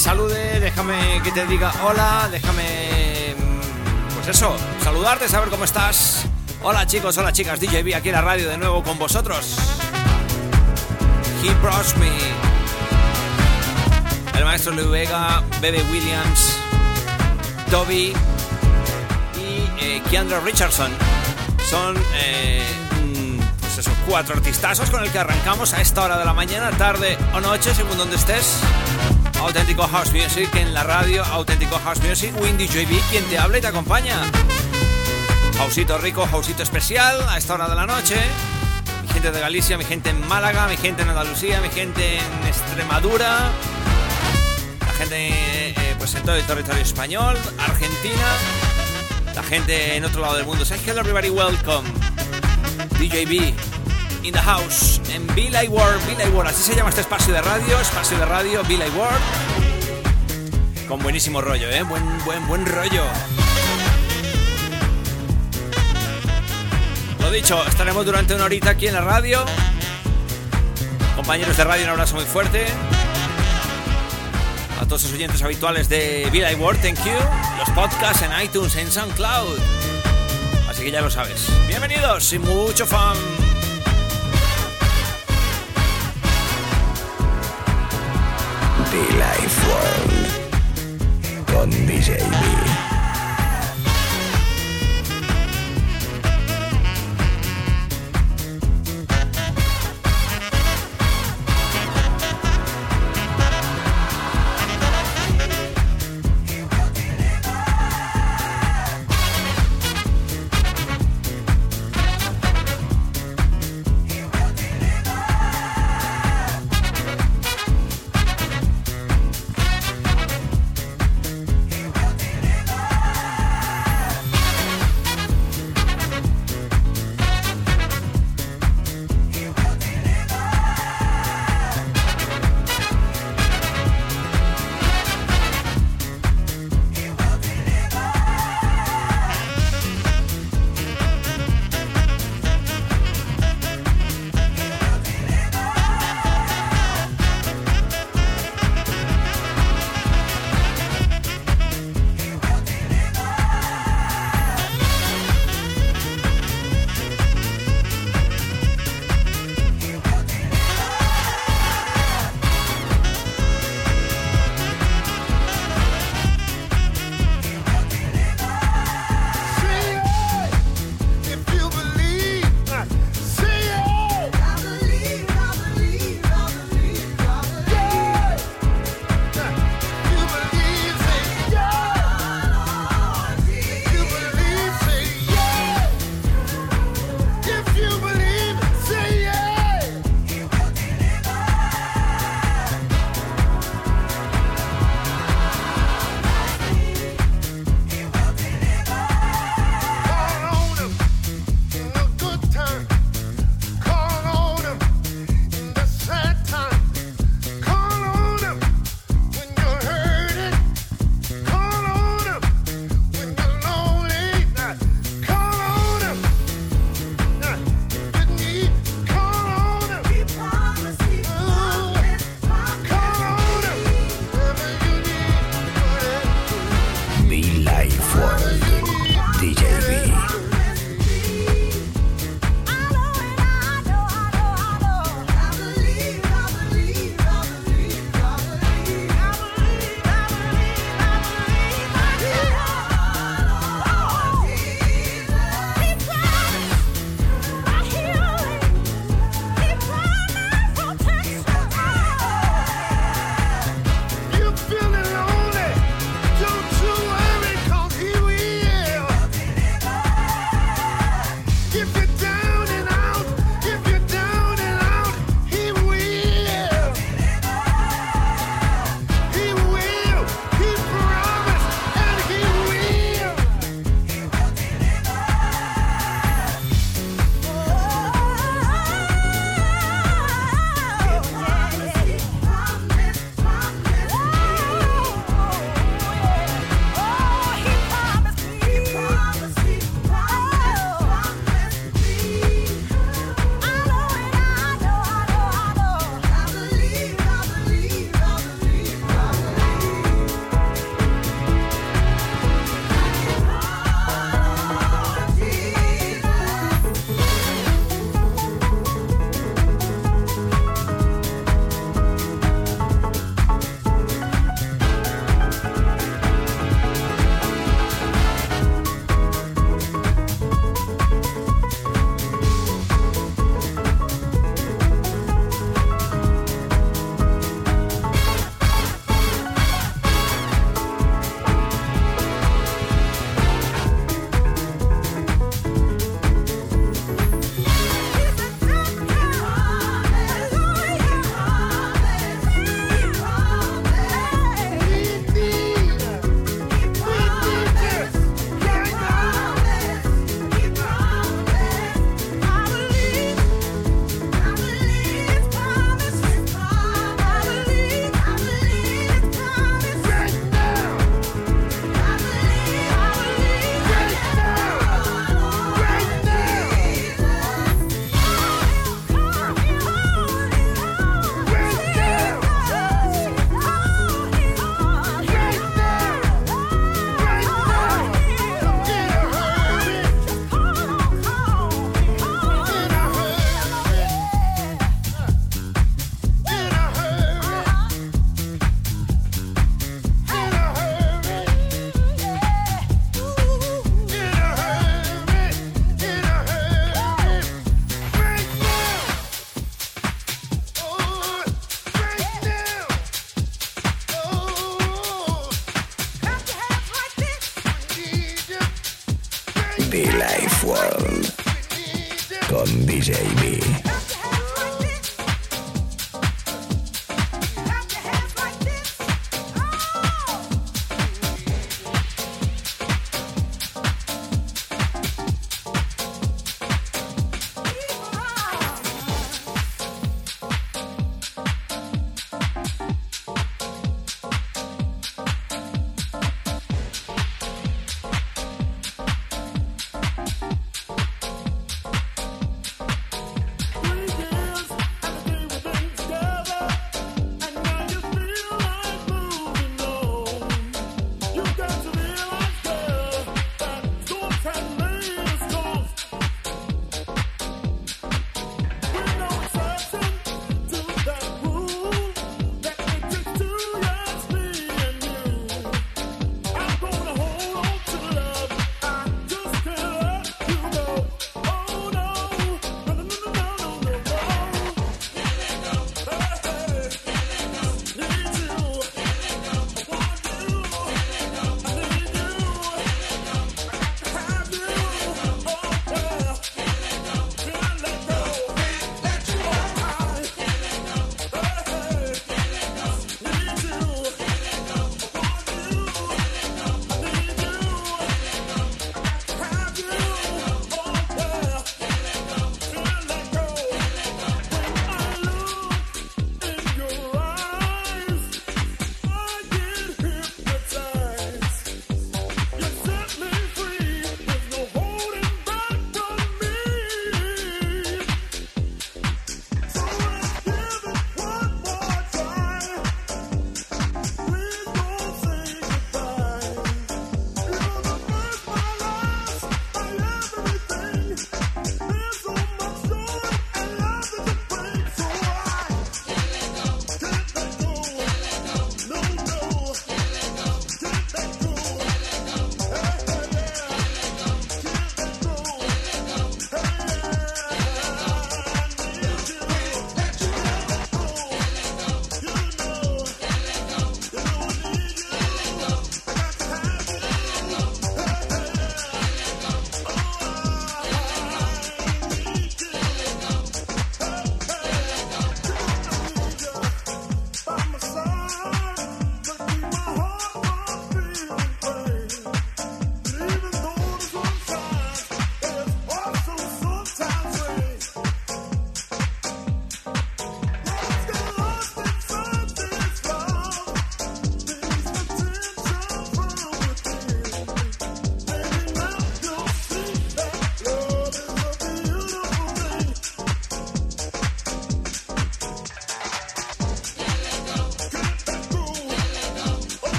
salude, déjame que te diga hola, déjame. mm, Pues eso, saludarte, saber cómo estás. Hola chicos, hola chicas, DJB aquí en la radio de nuevo con vosotros. He brought me. El maestro Lou Vega, Bebe Williams, Toby y eh, Keandra Richardson. Son eh, pues esos cuatro artistazos con el que arrancamos a esta hora de la mañana, tarde o noche, según donde estés. Auténtico House Music en la radio, Auténtico House Music, Windy JB, quien te habla y te acompaña. Hausito rico, hausito especial a esta hora de la noche. Mi gente de Galicia, mi gente en Málaga, mi gente en Andalucía, mi gente en Extremadura, la gente eh, pues en todo el territorio español, Argentina, la gente en otro lado del mundo. Say hello everybody, welcome. DJB in the house en Like World, Like World, así se llama este espacio de radio, espacio de radio Like World. Con buenísimo rollo, eh, buen buen buen rollo. Lo dicho, estaremos durante una horita aquí en la radio. Compañeros de radio, un abrazo muy fuerte. A todos los oyentes habituales de Like World, thank you. Los podcasts en iTunes, en SoundCloud. Así que ya lo sabes. Bienvenidos y mucho fan. Con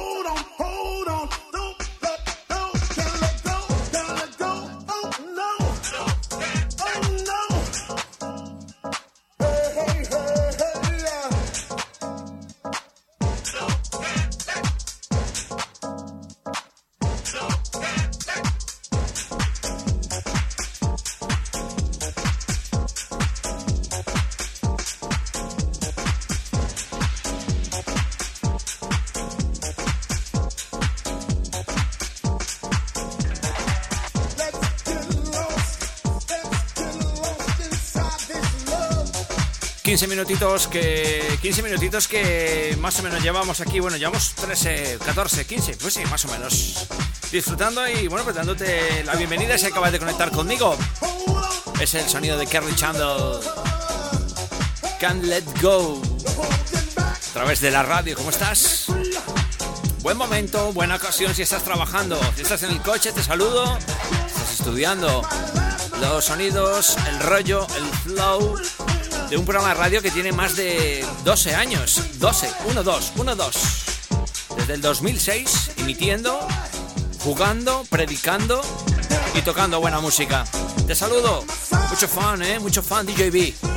hold on, hold on. 15 minutitos que 15 minutitos que más o menos llevamos aquí. Bueno, llevamos 13, 14, 15, pues sí, más o menos. Disfrutando y bueno, pues dándote la bienvenida si acabas de conectar conmigo. Es el sonido de Kerry Chandler. Can't let go. A través de la radio, ¿cómo estás? Buen momento, buena ocasión si estás trabajando. Si estás en el coche, te saludo. Estás estudiando los sonidos, el rollo, el flow de un programa de radio que tiene más de 12 años. 12, 1, 2, 1, 2. Desde el 2006, emitiendo, jugando, predicando y tocando buena música. Te saludo. Mucho fan, ¿eh? Mucho fan, DJB.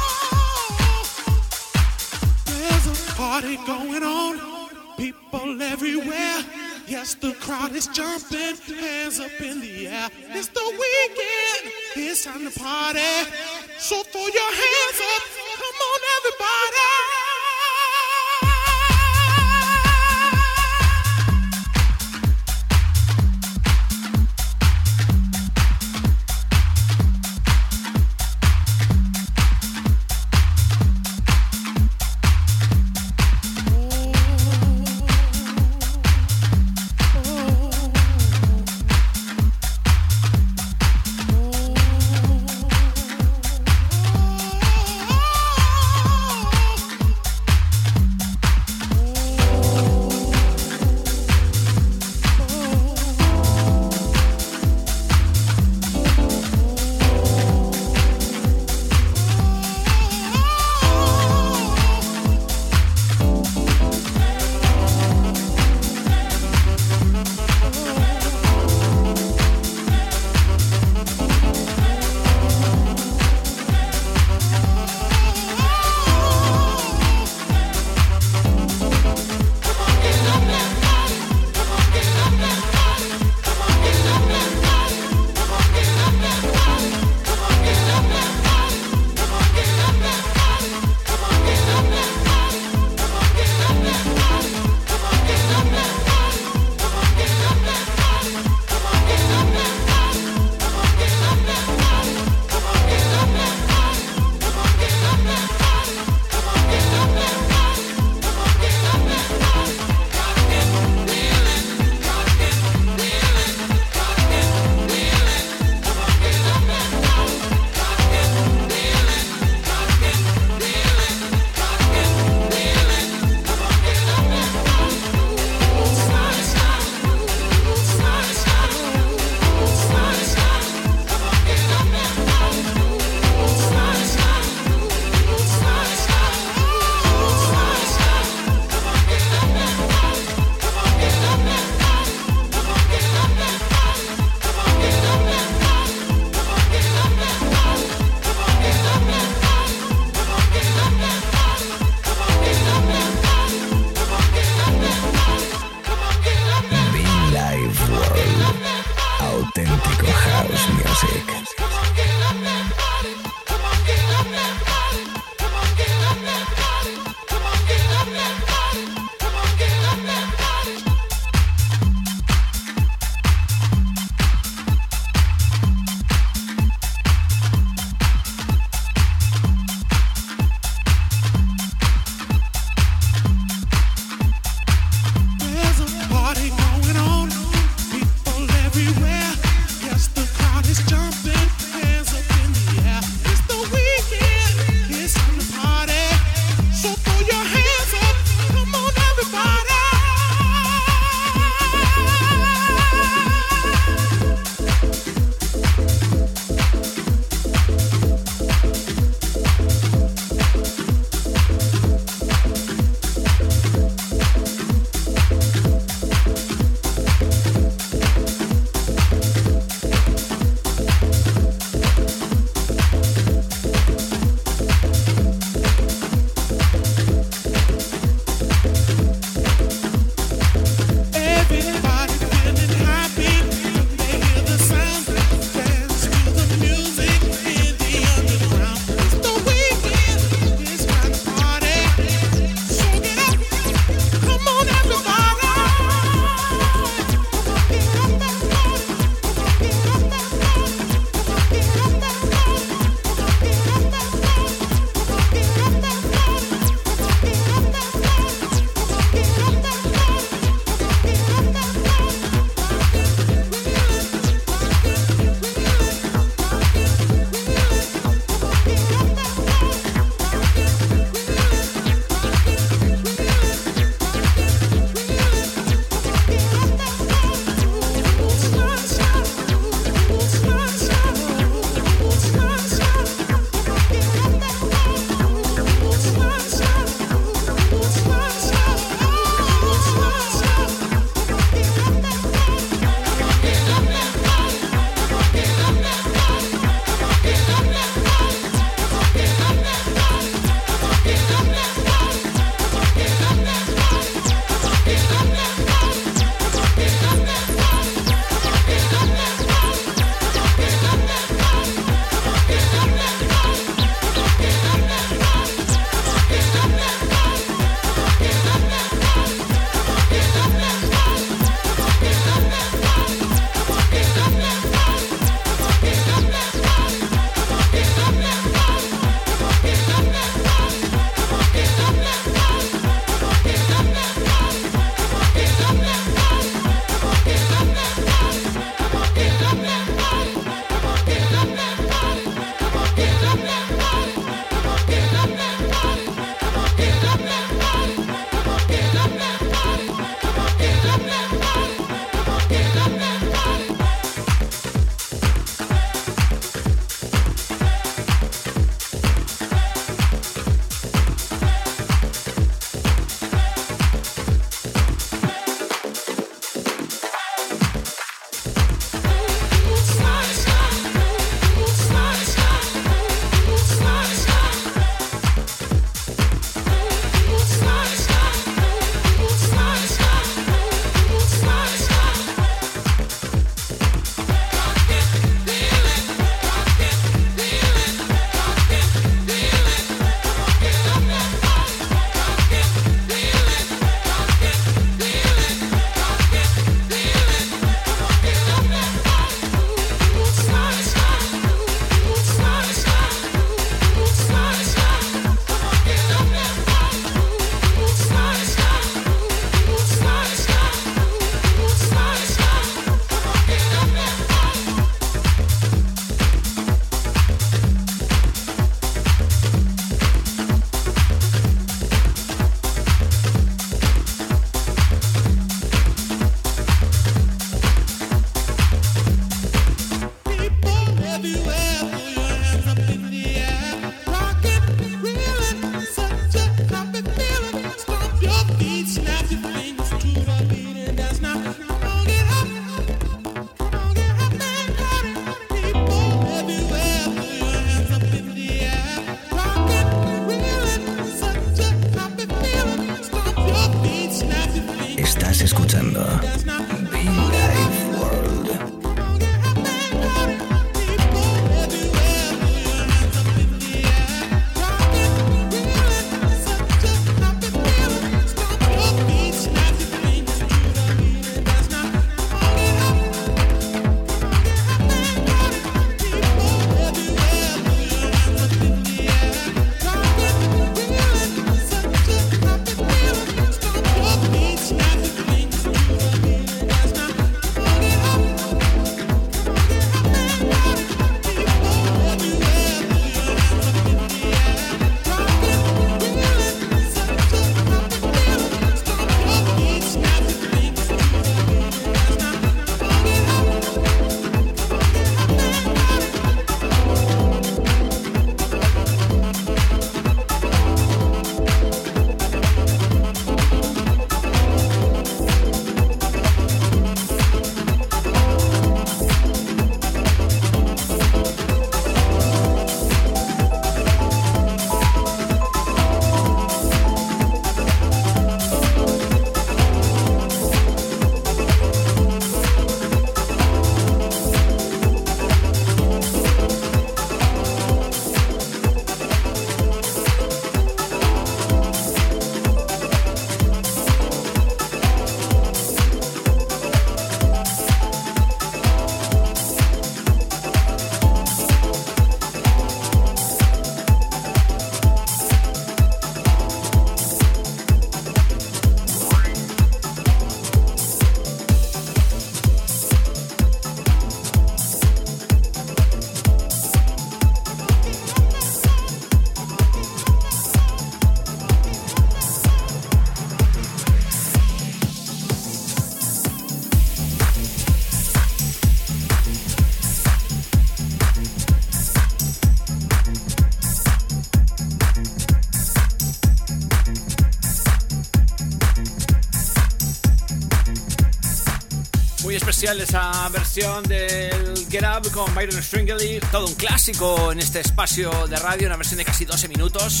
Esa versión del Get Up con Byron Stringley, todo un clásico en este espacio de radio, una versión de casi 12 minutos.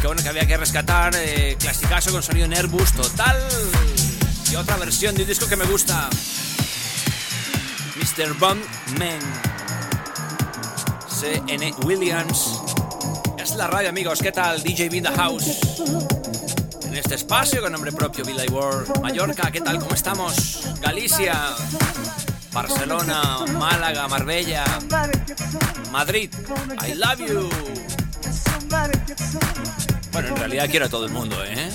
Que bueno que había que rescatar, eh, clasicazo con sonido Nervous total. Y otra versión de un disco que me gusta, Mr. Bond Man, C.N. Williams. Es la radio, amigos. ¿Qué tal? DJ B in the house en este espacio con nombre propio Villa World. Mallorca, ¿qué tal? ¿Cómo estamos? Galicia, Barcelona, Málaga, Marbella, Madrid. I love you. Bueno, en realidad quiero a todo el mundo, ¿eh?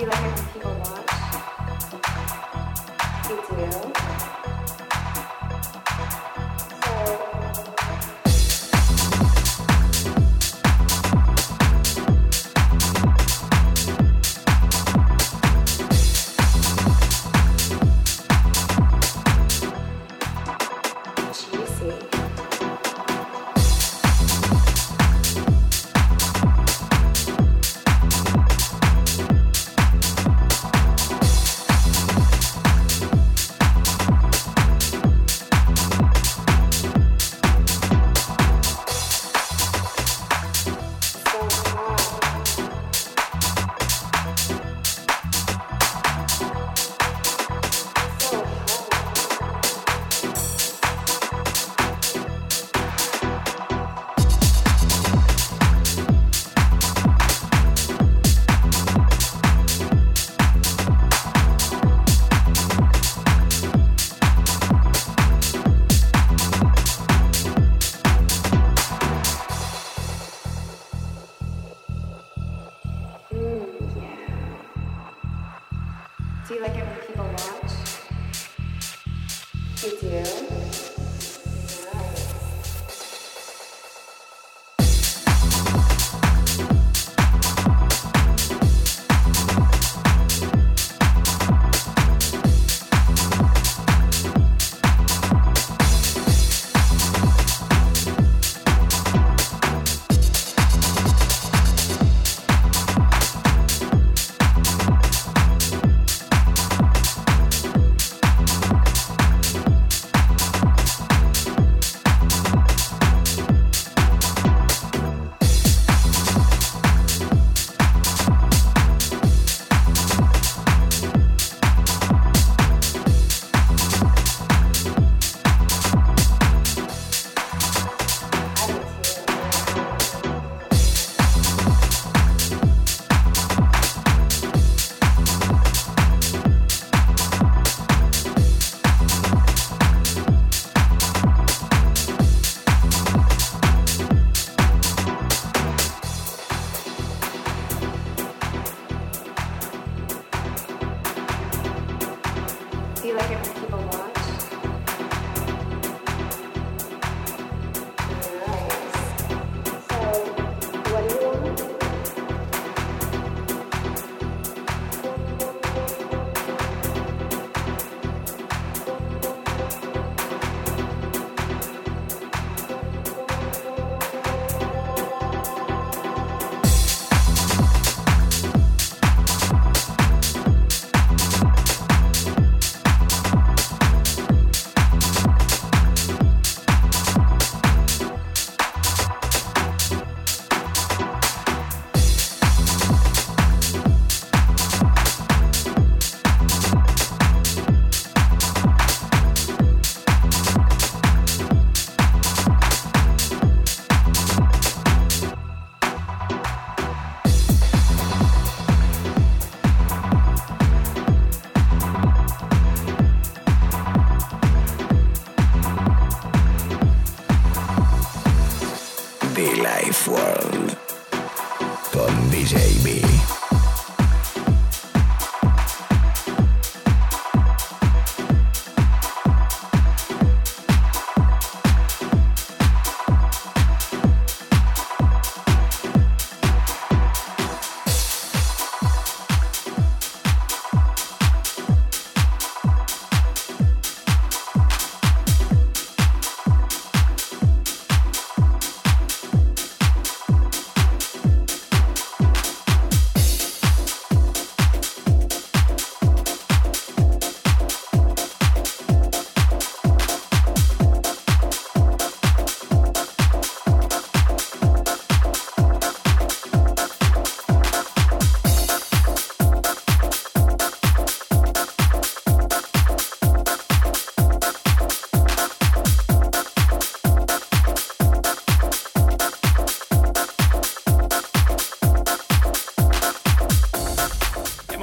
一个什么机构？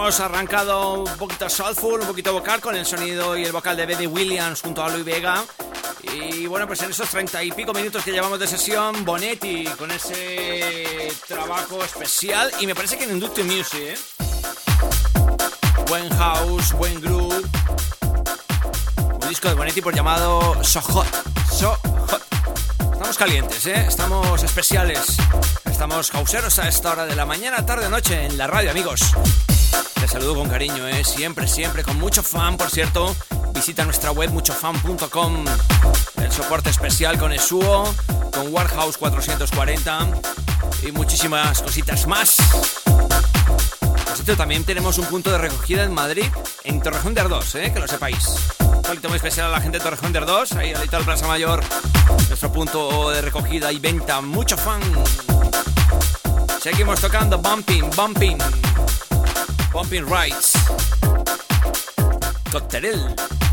Hemos arrancado un poquito soulful, un poquito vocal con el sonido y el vocal de Betty Williams junto a Luis Vega. Y bueno, pues en esos treinta y pico minutos que llevamos de sesión, Bonetti con ese trabajo especial y me parece que en Inductive Music, ¿eh? buen house, buen groove. Un disco de buen tipo llamado So Hot. So Hot. Estamos calientes, ¿eh? Estamos especiales. Estamos houseeros a esta hora de la mañana, tarde, noche en la radio, amigos. Te saludo con cariño, ¿eh? Siempre, siempre, con mucho fan, por cierto. Visita nuestra web muchofan.com. El soporte especial con Esuo, con Warhouse 440 y muchísimas cositas más. también tenemos un punto de recogida en Madrid, en Torrejón de Ardós, ¿eh? que lo sepáis. Un muy especial a la gente de Torrejón de Ardós, ahí al tal Plaza Mayor, nuestro punto de recogida y venta. Mucho fan. Seguimos tocando Bumping, Bumping, Bumping Rights. Cocterel.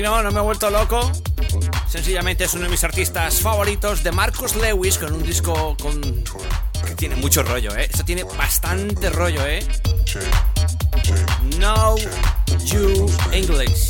Y no, no me he vuelto loco. Sencillamente es uno de mis artistas favoritos de Marcus Lewis con un disco con que tiene mucho rollo, ¿eh? Eso tiene bastante rollo, ¿eh? No You English.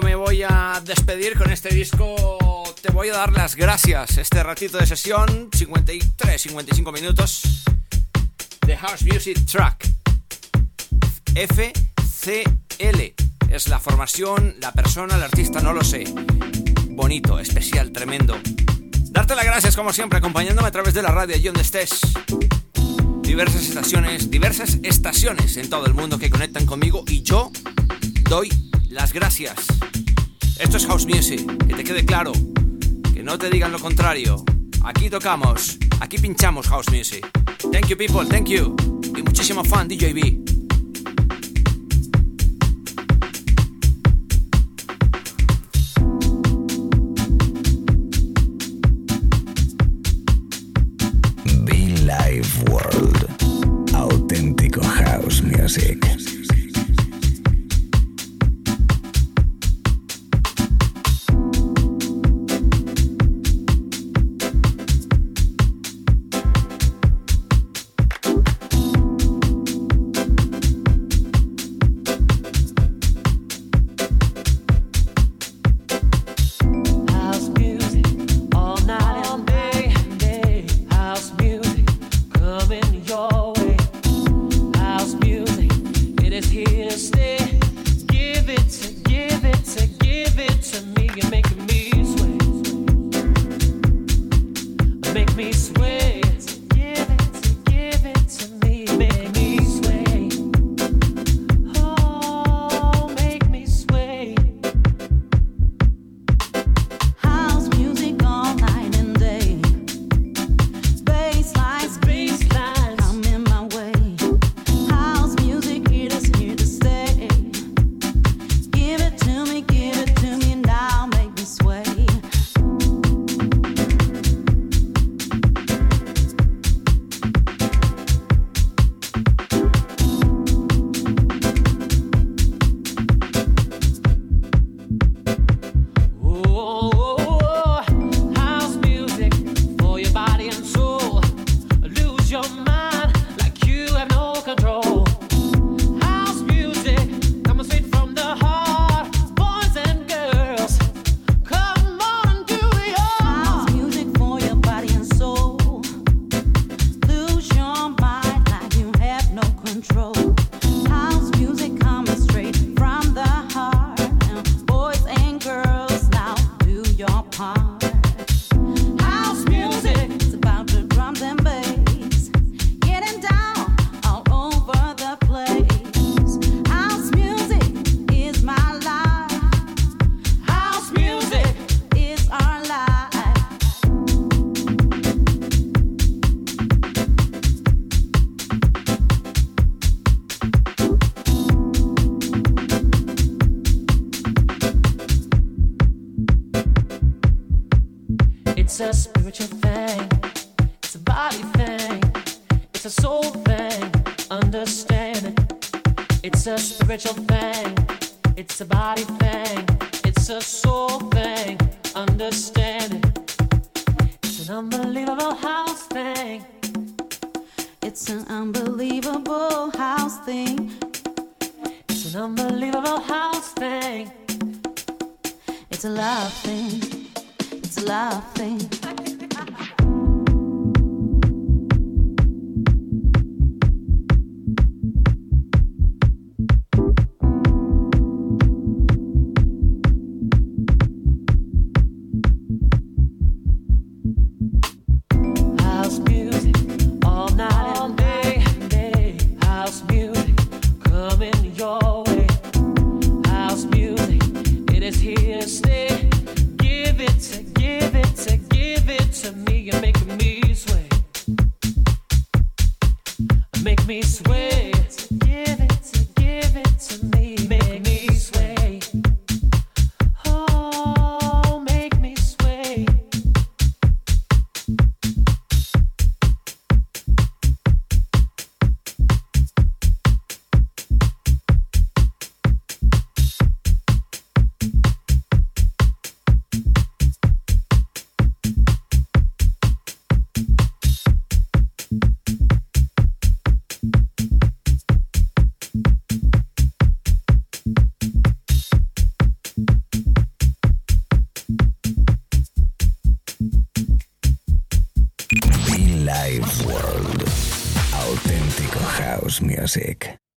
Me voy a despedir. Con este disco te voy a dar las gracias. Este ratito de sesión, 53, 55 minutos de House Music Track. FCL es la formación, la persona, el artista, no lo sé. Bonito, especial, tremendo. Darte las gracias como siempre acompañándome a través de la radio allí donde estés. Diversas estaciones, diversas estaciones en todo el mundo que conectan conmigo y yo doy las gracias. Esto es House Music, que te quede claro, que no te digan lo contrario. Aquí tocamos, aquí pinchamos House Music. Thank you people, thank you. Y muchísimo fan DJB. a body thing, it's a soul thing, understanding. It's an unbelievable house thing. It's an unbelievable house thing. It's an unbelievable house thing. It's a love thing. It's a love thing.